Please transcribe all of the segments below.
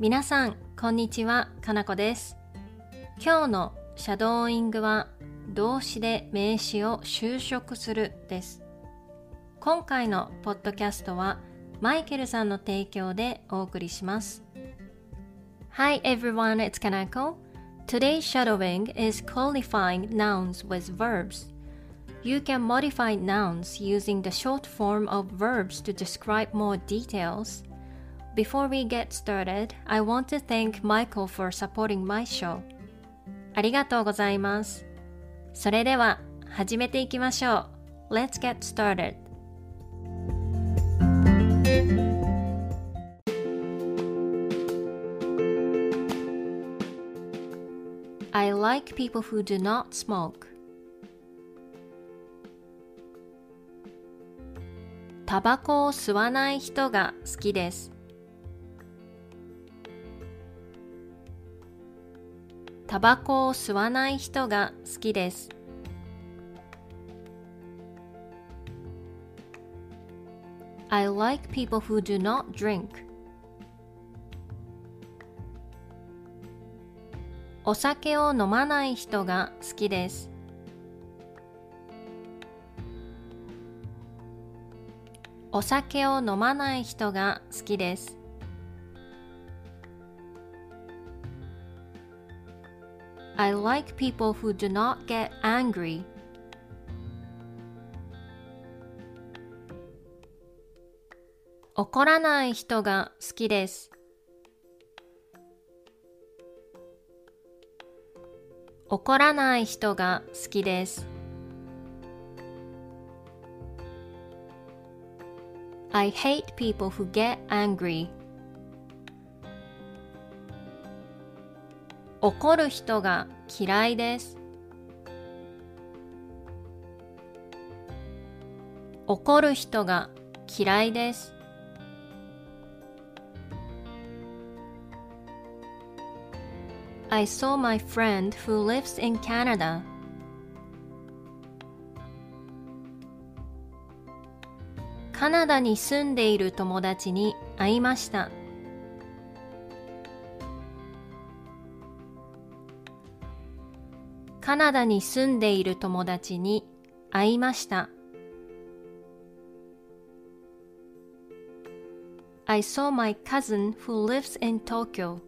皆さん、こんにちは、かなこです。今日のシャドーイングは動詞で名詞を修飾するです。今回のポッドキャストはマイケルさんの提供でお送りします。Hi everyone, it's Kanako. Today's shadowing is qualifying nouns with verbs. You can modify nouns using the short form of verbs to describe more details. Before we get started, I want to thank Michael for supporting my show. ありがとうございます。それでは始めていきましょう。Let's get started. I like people who do not smoke. タバコを吸わない人が好きです。 タバコを吸わない人が好きです。I like people who do not drink. お酒を飲まない人が好きです。お酒を飲まない人が好きです。I like people who do not get angry. 怒らない人が好きです。怒らない人が好きです。I hate people who get angry. 怒る人が嫌いです。怒る人が嫌いです。I saw my friend who lives in Canada. カナダに住んでいる友達に会いました。カナダに住んでいる友達に会いました。I saw my cousin who lives in Tokyo.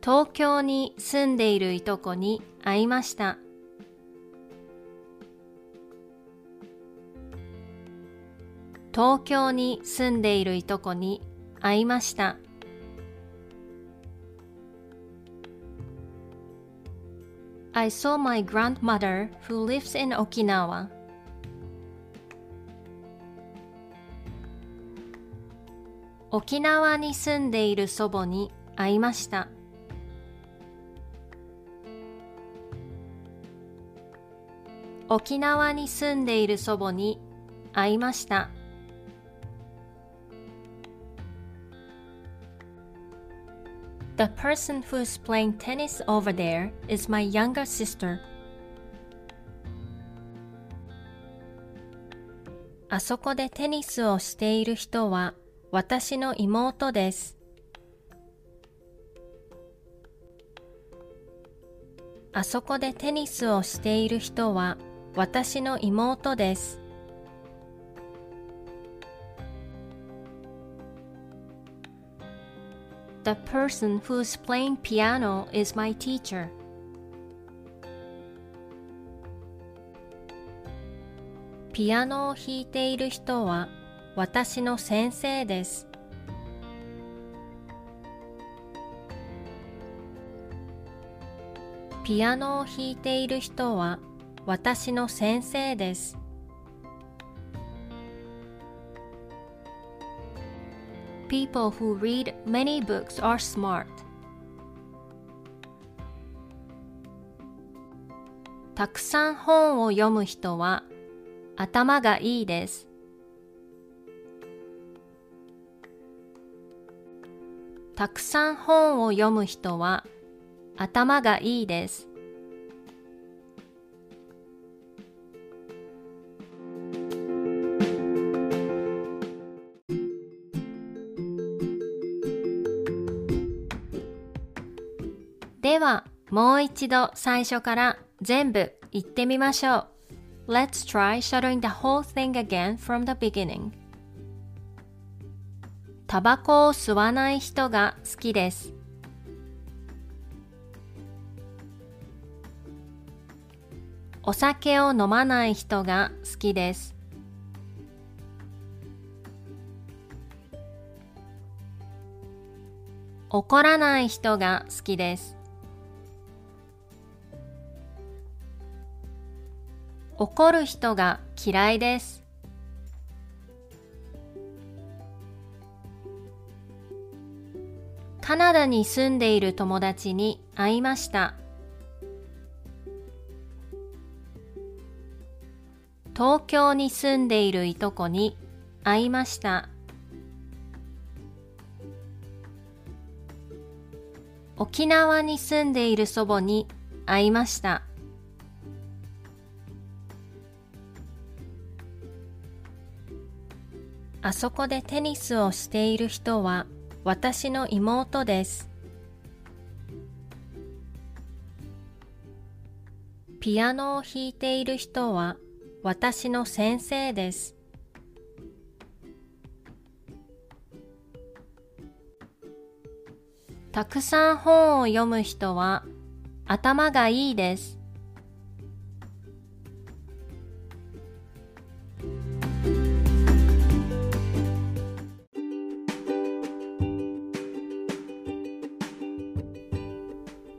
東京に住んでいるいとこに会いました。東京に住んでいるいとこに会いました。I saw my grandmother who lives in Okinawa. 沖縄に住んでいる祖母に会いました。沖縄に住んでいる祖母に会いました。The person who's playing tennis over there is my younger sister. あそこでテニスをしている人は私の妹です。あそこでテニスをしている人は私の妹です。The person who's playing piano is my teacher. ピアノを弾いている人は私の先生です。ピアノを弾いている人は私の先生です。People who read many books are smart. たくさん本を読む人は頭がいいです。たくさん本を読む人は頭がいいです。もう一度最初から全部言ってみましょう。Let's try shadowing the whole thing again from the beginning. タバコを吸わない人が好きです。お酒を飲まない人が好きです。怒らない人が好きです。怒る人が嫌いです。カナダに住んでいる友達に会いました。東京に住んでいるいとこに会いました。沖縄に住んでいる祖母に会いました。あそこでテニスをしている人は私の妹です。ピアノを弾いている人は私の先生です。たくさん本を読む人は頭がいいです。